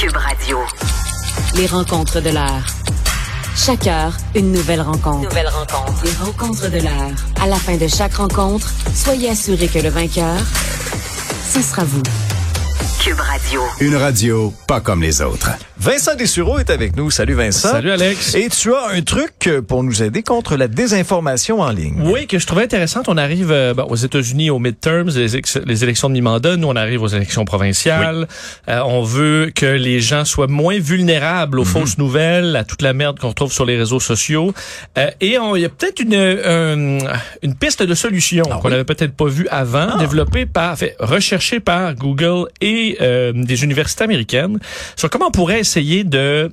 Cube Radio. Les rencontres de l'heure. Chaque heure, une nouvelle rencontre. Nouvelle rencontre. Les rencontres de l'heure. À la fin de chaque rencontre, soyez assurés que le vainqueur, ce sera vous. Cube Radio. Une radio pas comme les autres. Vincent Dessureau est avec nous. Salut Vincent. Salut Alex. Et tu as un truc pour nous aider contre la désinformation en ligne. Oui, que je trouvais intéressant. On arrive euh, bon, aux États-Unis aux midterms, les, élections de mi-mandat. Nous, on arrive aux élections provinciales. Euh, on veut que les gens soient moins vulnérables Mhm. aux fausses nouvelles, à toute la merde qu'on trouve sur les réseaux sociaux. Euh, et on- il y a peut-être une, euh, une piste de solution Ah qu'on n'avait peut-être pas vue avant, développée par, fait, recherchée par Google et euh, des universités américaines sur comment on pourrait essayer de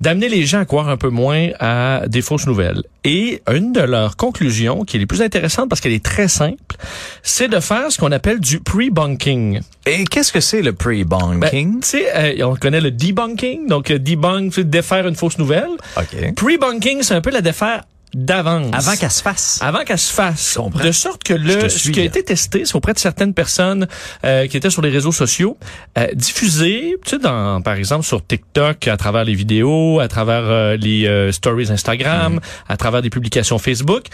d'amener les gens à croire un peu moins à des fausses nouvelles. Et une de leurs conclusions, qui est les plus intéressantes parce qu'elle est très simple, c'est de faire ce qu'on appelle du pre-bunking. Et qu'est-ce que c'est le Ben, pre-bunking? tu sais, euh, on connaît le debunking, donc debunk, c'est défaire une fausse nouvelle. OK. Pre-bunking, c'est un peu la défaire d'avance. Avant qu'elle se fasse. Avant qu'elle se fasse. comprends. De sorte que le, ce qui a là. été testé, c'est auprès de certaines personnes euh, qui étaient sur les réseaux sociaux, euh, diffusé, tu sais, dans, par exemple, sur TikTok, à travers les vidéos, à travers euh, les euh, stories Instagram, Mm. à travers des publications Facebook,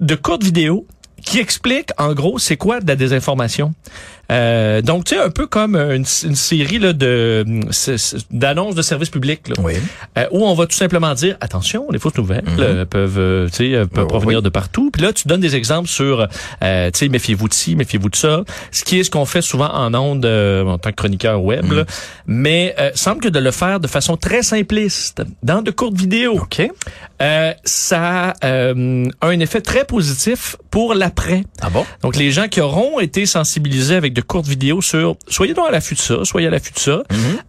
de courtes vidéos qui expliquent, en gros, c'est quoi de la désinformation. Euh, donc, tu sais, un peu comme une, une série là, de c- d'annonces de services publics. Là. Oui. Euh, où on va tout simplement dire attention, les fausses nouvelles euh, peuvent, euh, euh, peuvent provenir oui. de partout. Puis là, tu donnes des exemples sur, euh, tu sais, méfiez-vous de ci, méfiez-vous de ça. Ce qui est ce qu'on fait souvent en ondes euh, en tant que chroniqueur web. là. Mais euh, semble que de le faire de façon très simpliste, dans de courtes vidéos, OK. euh, ça euh, a un effet très positif pour l'après. Ah bon? Donc, les gens qui auront été sensibilisés avec de courtes vidéos sur soyez donc à l'affût de ça, soyez à l'affût de ça,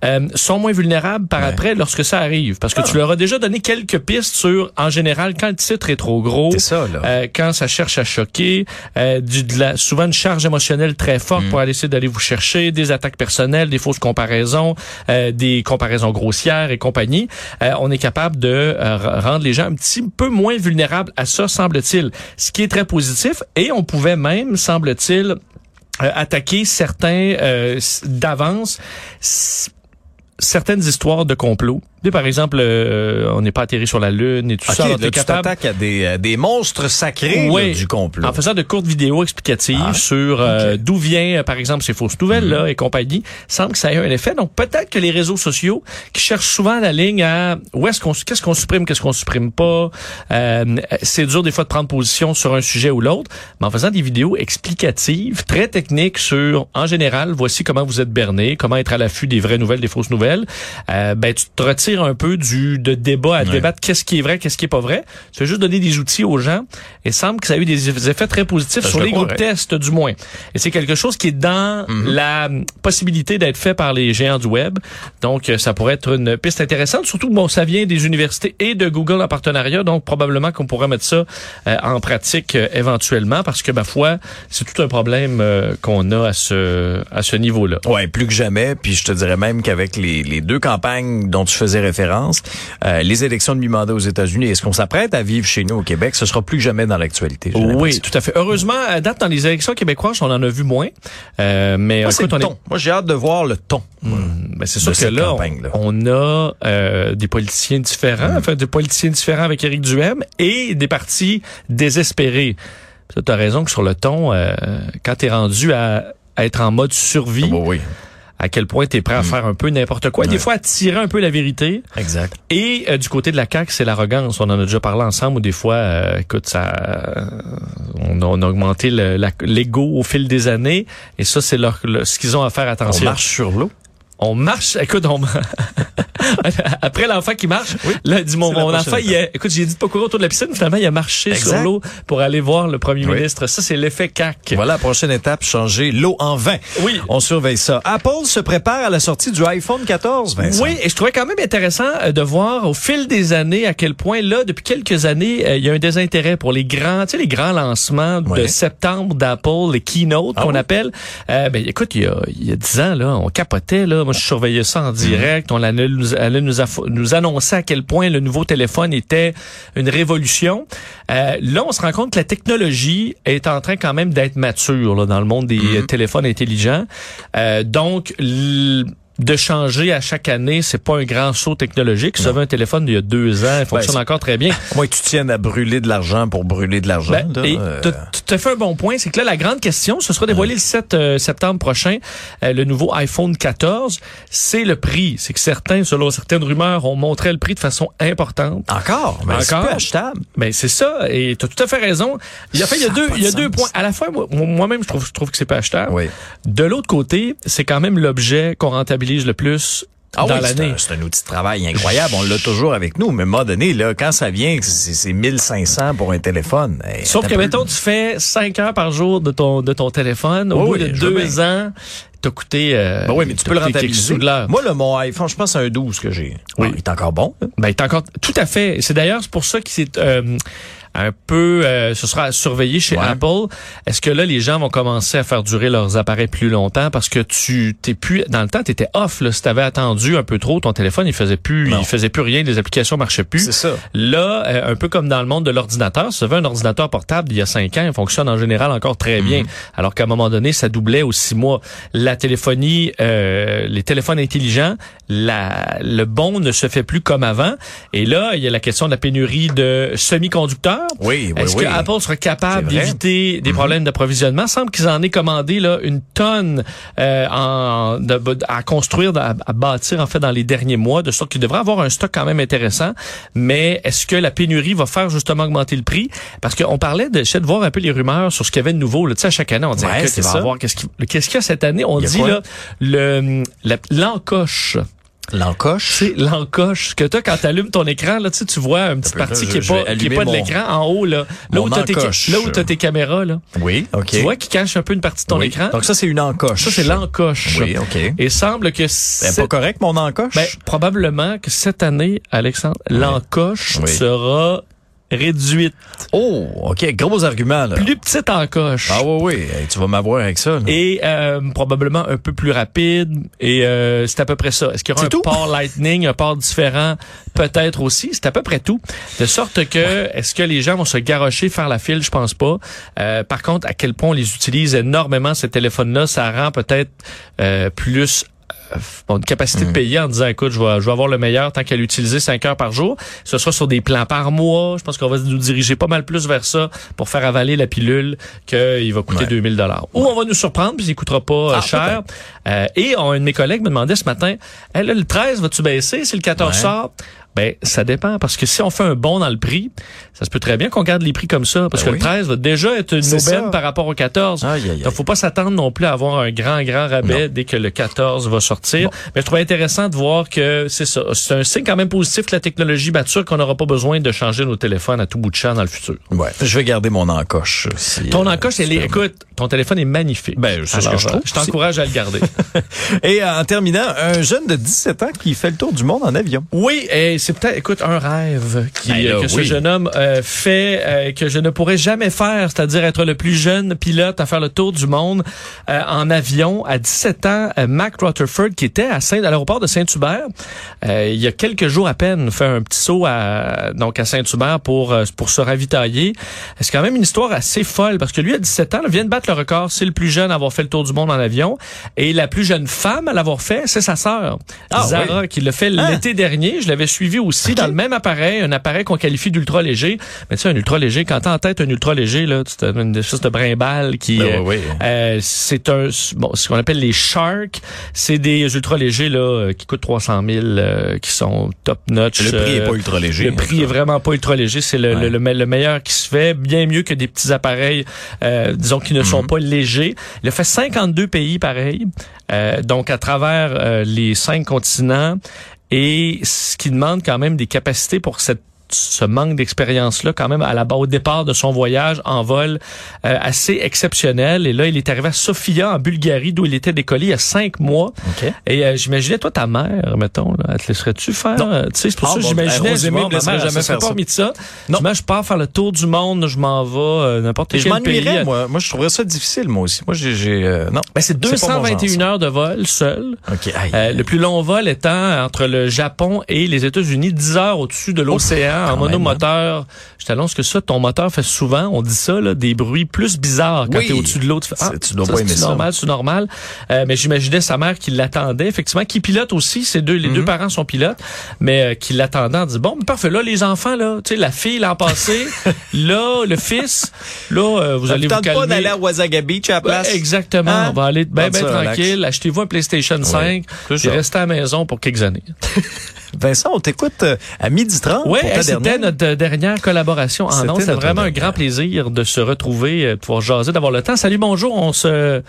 euh, sont moins vulnérables par Ouais. après lorsque ça arrive. Parce que tu leur as déjà donné quelques pistes sur, en général, quand le titre est trop gros, ça, là. euh, quand ça cherche à choquer, euh, du, de la, souvent une charge émotionnelle très forte pour aller essayer d'aller vous chercher, des attaques personnelles, des fausses comparaisons, euh, des comparaisons grossières et compagnie. Euh, on est capable de euh, rendre les gens un petit peu moins vulnérables à ça, semble-t-il. Ce qui est très positif. Et on pouvait même, semble-t-il, attaquer certains euh, d'avance certaines histoires de complot. Par exemple, euh, on n'est pas atterri sur la Lune et tout ça. là, tu capable- t'attaques à des, à des monstres sacrés Oui. là, du complot. en faisant de courtes vidéos explicatives Ah, sur euh, d'où vient, euh, par exemple, ces fausses nouvelles là et compagnie, semble que ça ait un effet. Donc peut-être que les réseaux sociaux qui cherchent souvent la ligne à où est-ce qu'on qu'est-ce qu'on supprime, qu'est-ce qu'on supprime pas, euh, c'est dur des fois de prendre position sur un sujet ou l'autre, mais en faisant des vidéos explicatives, très techniques sur en général, voici comment vous êtes berné, comment être à l'affût des vraies nouvelles, des fausses nouvelles, euh, ben tu te retires un peu du de débat à débattre qu'est-ce qui est vrai, qu'est-ce qui est pas vrai. Tu fais juste donner des outils aux gens et semble que ça a eu des effets très positifs Ça, sur le les groupes tests du moins. Et c'est quelque chose qui est dans Mhm. la possibilité d'être fait par les géants du web. Donc euh, ça pourrait être une piste intéressante. Surtout bon, ça vient des universités et de Google en partenariat. Donc probablement qu'on pourrait mettre ça euh, en pratique euh, éventuellement parce que ma foi, c'est tout un problème euh, qu'on a à ce à ce niveau-là. Ouais, plus que jamais. Puis je te dirais même qu'avec les, les deux campagnes dont tu faisais référence, euh, les élections de mi-mandat aux États-Unis et ce qu'on s'apprête à vivre chez nous au Québec, ce sera plus que jamais dans l'actualité. Oui, tout à fait. Heureusement, à date, dans les élections québécoises, on en a vu moins. Euh, mais Moi, c'est écoute, on est ton. Moi, j'ai hâte de voir le ton. Ben, c'est sûr que là, on, on a euh, des politiciens différents, enfin des politiciens différents avec Éric Duhem et des partis désespérés. Tu as raison que sur le ton, euh, quand tu es rendu à, à être en mode survie, Bah oui, à quel point tu es prêt à faire un peu n'importe quoi, des fois à tirer un peu la vérité. exact. Et euh, du côté de la CAQ, c'est l'arrogance. On en a déjà parlé ensemble où des fois, euh, écoute, ça, euh, on, a, on a augmenté le- l'ego au fil des années. Et ça, c'est leur, le- ce qu'ils ont à faire On attention. marche sur l'eau. On marche, écoute, on... après l'enfant qui marche, Oui, là, dit mon, mon enfant, il a, écoute, j'ai dit de pas courir autour de la piscine, finalement, il a marché Exact. sur l'eau pour aller voir le premier Oui. ministre. Ça, c'est l'effet CAC. Voilà la prochaine étape, changer l'eau en vin. Oui. On surveille ça. Apple se prépare à la sortie du iPhone 14, Vincent. Oui, et je trouvais quand même intéressant euh, de voir au fil des années à quel point là, depuis quelques années, euh, il y a un désintérêt pour les grands, tu sais, les grands lancements de septembre d'Apple, les keynote Ah qu'on appelle. Euh, ben écoute, il y a il y a dix ans là, on capotait là. Moi, je surveillais ça en direct. On allait nous, allait nous, aff- nous annoncer à quel point le nouveau téléphone était une révolution. Euh, là, on se rend compte que la technologie est en train quand même d'être mature là, dans le monde des euh, téléphones intelligents. Euh, donc l- de changer à chaque année, c'est pas un grand saut technologique. Si avez un téléphone d'il y a deux ans, il fonctionne c'est- encore très bien. Moi, tu tiennes à brûler de l'argent pour brûler de l'argent. Ben, et euh, tu as fait un bon point, c'est que là, la grande question, ce sera dévoilé le 7 euh, septembre prochain, euh, le nouveau iPhone 14, c'est le prix. C'est que certains, selon certaines rumeurs, ont montré le prix de façon importante. Encore? Ben, c'est Encore? peu achetable. Ben c'est ça, et tu as tout à fait raison. Il y a, fait, il y a deux, il y a de deux points. À la fois, moi- moi-même, je trouve, je trouve que c'est pas achetable. Oui. De l'autre côté, c'est quand même l'objet qu'on rentabilise le plus Ah dans oui, c'est l'année. un, c'est un outil de travail incroyable. On l'a toujours avec nous. Mais à un moment donné, là, quand ça vient, c'est c'est 1500 pour un téléphone. Hey, Sauf que, mettons, tu fais 5 heures par jour de ton, de ton téléphone. Au bout oui, de deux ans, t'as coûté... Euh, Ben oui, mais tu peux le rentabiliser. sous de l'heure. Moi, le, mon iPhone, je pense c'est un 12 que j'ai. Oui. Ah, il est encore bon. Ben, il est encore tout à fait. C'est d'ailleurs c'est pour ça que c'est euh, un peu, euh, ce sera à surveiller chez Ouais. Apple. Est-ce que là les gens vont commencer à faire durer leurs appareils plus longtemps parce que tu t'es plus dans le temps t'étais off là. Si t'avais attendu un peu trop, ton téléphone il faisait plus, Non. il faisait plus rien, les applications marchaient plus. C'est ça. Là, euh, un peu comme dans le monde de l'ordinateur, si tu un ordinateur portable d'il y a cinq ans, il fonctionne en général encore très bien. Mhm. Alors qu'à un moment donné, ça doublait aux six mois. La téléphonie, euh, les téléphones intelligents, la, le bon ne se fait plus comme avant. Et là, il y a la question de la pénurie de semi-conducteurs. Oui, oui, Est-ce oui. que Apple sera capable d'éviter des problèmes d'approvisionnement? semble qu'ils en aient commandé là une tonne euh, en, de- à construire, à, à bâtir en fait dans les derniers mois, de sorte qu'ils devraient avoir un stock quand même intéressant. Mais est-ce que la pénurie va faire justement augmenter le prix? Parce qu'on parlait de, de voir un peu les rumeurs sur ce qu'il y avait de nouveau. Là. Tu sais, à chaque année, on dit Ouais, va avoir? Qu'est-ce qu'il qu'est-ce qu'il y a cette année? On dit quoi? là le l'encoche. L'encoche. C'est l'encoche que toi quand tu allumes ton écran là, tu tu vois un petit peu, parti là, qui est je vais pas qui est pas de l'écran en haut là, là où t'as tes encoche. là où t'as tes caméras là. Oui, OK. Tu vois qui cache un peu une partie de ton écran. Donc ça, c'est une encoche. ça c'est l'encoche. Oui, OK. Et semble que Ben, c'est pas correct, mon encoche? ben, probablement que cette année, Alexandre, l'encoche sera réduite, oh, OK. Gros argument, là. plus petite encoche. Ah oui, oui. Hey, tu vas m'avoir avec ça. là. Et euh, probablement un peu plus rapide. Et euh, c'est à peu près ça. Est-ce qu'il y aura un tout? port Lightning, un port différent? Peut-être aussi. C'est à peu près tout. De sorte que, est-ce que les gens vont se garrocher, faire la file? Je pense pas. Euh, par contre, à quel point on les utilise énormément, ces téléphones-là, ça rend peut-être euh, plus bon, une capacité Mm. de payer en disant écoute je vais, je vais avoir le meilleur tant qu'à l'utiliser 5 heures par jour. Ce sera sur des plans par mois. Je pense qu'on va nous diriger pas mal plus vers ça pour faire avaler la pilule qu'il va coûter Ouais. 2000 dollars. Ou on va nous surprendre puis il coûtera pas euh, Ah, cher. Euh, et on, un de mes collègues me demandait ce matin hey, là, le 13 vas-tu baisser? Si le 14 Ouais. sort ben, ça dépend, parce que si on fait un bond dans le prix, ça se peut très bien qu'on garde les prix comme ça, parce Ben que oui. le 13 va déjà être une aubaine ça. par rapport au 14. Aïe, aïe, aïe. Donc, faut pas s'attendre non plus à avoir un grand, grand rabais dès que le 14 va sortir. Mais je trouvais intéressant de voir que c'est ça. C'est un signe quand même positif que la technologie mature, qu'on n'aura pas besoin de changer nos téléphones à tout bout de champ dans le futur. Ouais. Je vais garder mon encoche. si, Ton euh, encoche, elle est, écoute, ton téléphone est magnifique. Ben, c'est ce que je trouve. euh, Je t'encourage à le garder. Et euh, en terminant, un jeune de 17 ans qui fait le tour du monde en avion. Oui, et c'est peut-être, écoute, un rêve qui, Ben là, que ce jeune homme euh, fait, euh, que je ne pourrais jamais faire, c'est-à-dire être le plus jeune pilote à faire le tour du monde euh, en avion. À 17 ans, euh, Mac Rutherford, qui était à, Saint, à l'aéroport de Saint-Hubert, euh, il y a quelques jours à peine, fait un petit saut à, donc à Saint-Hubert pour, euh, pour se ravitailler. C'est quand même une histoire assez folle, parce que lui, à 17 ans, là, vient de battre le record. C'est le plus jeune à avoir fait le tour du monde en avion. Et la plus jeune femme à l'avoir fait, c'est sa sœur, Ah, Zara, qui l'a fait Ah. l'été dernier. Je l'avais suivi aussi Ok. dans le même appareil, un appareil qu'on qualifie d'ultra léger. Mais tu sais, un ultra léger, quand t'as en tête un ultra léger, là, as une espèce de brimballe qui... Ben euh, oui, oui. euh, c'est un bon, ce qu'on appelle les sharks. C'est des ultra légers là euh, qui coûtent 300 000, euh, qui sont top notch. Le prix est euh, pas ultra léger. le prix est vraiment pas ultra léger. C'est le, Ouais. le, le le meilleur qui se fait, bien mieux que des petits appareils, euh, disons, qui ne sont Mhm. pas légers. Il a fait 52 pays pareil, euh, donc à travers euh, les cinq continents, et ce qui demande quand même des capacités pour cette ce manque d'expérience-là, quand même, à la base, au départ de son voyage en vol, euh, assez exceptionnel. Et là, il est arrivé à Sofia, en Bulgarie, d'où il était décollé il y a cinq mois. OK. Et euh, j'imaginais, toi, ta mère, mettons, là, elle te laisserais-tu faire? Non. tu sais, c'est pour Ah, ça que bon, j'imaginais, Rosemary je mère, jamais faire pas ça. remis de ça. Non. Demain, je pars faire le tour du monde, je m'en vais, euh, n'importe quel je pays. moi. Moi, je trouverais ça difficile, moi aussi. Moi, j'ai... euh, non. Ben, c'est C'est pas mon genre, 221 ça. heures de vol seul. OK. Aïe. Euh, le plus long vol étant entre le Japon et les États-Unis, 10 heures au-dessus de l'océan. Hein, en monomoteur, je t'annonce que ça, ton moteur fait souvent, on dit ça, là, des bruits plus bizarres quand Oui. t'es au-dessus de l'autre. C'est- tu dois pas aimer c'est ça. normal, c'est normal. Euh, mais j'imaginais sa mère qui l'attendait, effectivement, qui pilote aussi. Ces deux, les Mhm. deux parents sont pilotes, mais euh, qui l'attendait en dit bon, mais parfait. Là, les enfants, là, tu sais, la fille l'an passé, là, le fils, là, euh, vous Ça allez vous tente pas calmer. d'aller à Wasaga Beach à la place? Ouais, exactement. Hein? On va aller bien, ça, relax. tranquille. Achetez-vous un PlayStation 5 c'est et ça. restez à la maison pour quelques années. Vincent, on t'écoute à midi 30 Oui, pour ta c'était notre euh, dernière collaboration en ondes. C'était notre vraiment un grand plaisir de se retrouver, euh, de pouvoir jaser, d'avoir le temps. Salut, bonjour. On se, on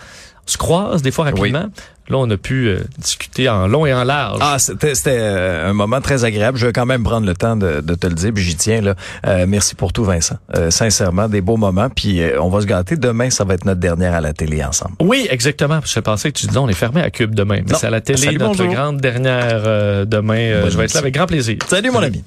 se croise des fois rapidement. Là, on a pu euh, discuter en long et en large. Ah, c'était euh, un moment très agréable. Je vais quand même prendre le temps de, de te le dire, puis j'y tiens. Là. Euh, merci pour tout, Vincent. Euh, sincèrement, des beaux moments. Puis euh, on va se gâter. Demain, ça va être notre dernière à la télé ensemble. Oui, exactement. Je pensais que tu disais on est fermé à Cube demain. Mais c'est à la télé, Salut, notre bonjour. grande dernière euh, demain. Euh, je vais être là avec grand plaisir. Salut, mon ami.